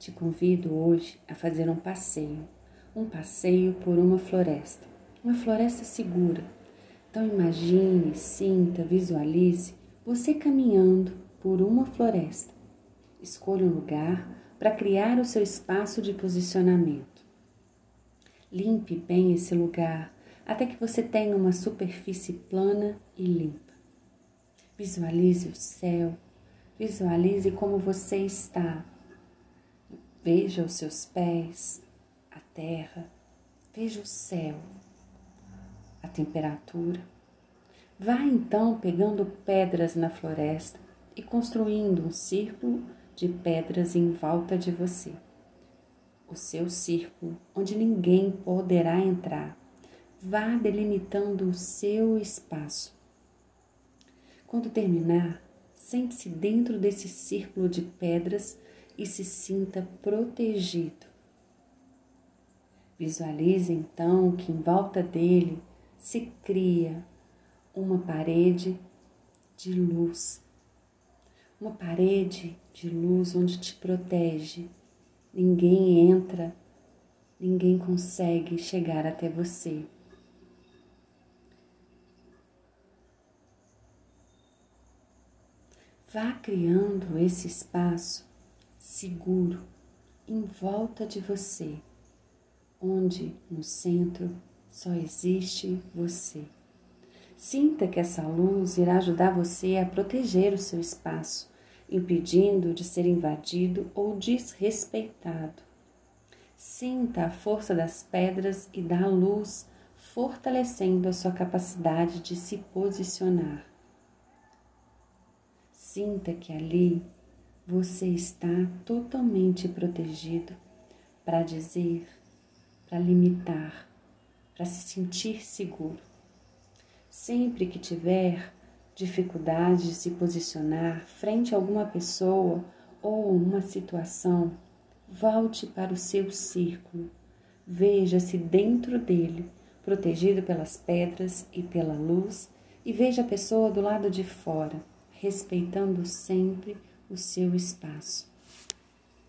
Te convido hoje a fazer um passeio, um passeio por uma floresta, uma floresta segura. Então imagine, sinta, visualize você caminhando por uma floresta. Escolha um lugar para criar o seu espaço de posicionamento. Limpe bem esse lugar até que você tenha uma superfície plana e limpa. Visualize o céu, visualize como você está. Veja os seus pés, a terra, veja o céu, a temperatura. Vá então pegando pedras na floresta e construindo um círculo de pedras em volta de você. O seu círculo, onde ninguém poderá entrar vá delimitando o seu espaço. Quando terminar, sente-se dentro desse círculo de pedras e se sinta protegido. Visualize então que em volta dele se cria uma parede de luz. Uma parede de luz onde te protege. Ninguém entra, ninguém consegue chegar até você. Vá criando esse espaço seguro em volta de você, onde no centro só existe você. Sinta que essa luz irá ajudar você a proteger o seu espaço, impedindo de ser invadido ou desrespeitado. Sinta a força das pedras e da luz fortalecendo a sua capacidade de se posicionar. Sinta que ali você está totalmente protegido para dizer, para limitar, para se sentir seguro. Sempre que tiver dificuldade de se posicionar frente a alguma pessoa ou uma situação, volte para o seu círculo. Veja-se dentro dele, protegido pelas pedras e pela luz, e veja a pessoa do lado de fora respeitando sempre o seu espaço.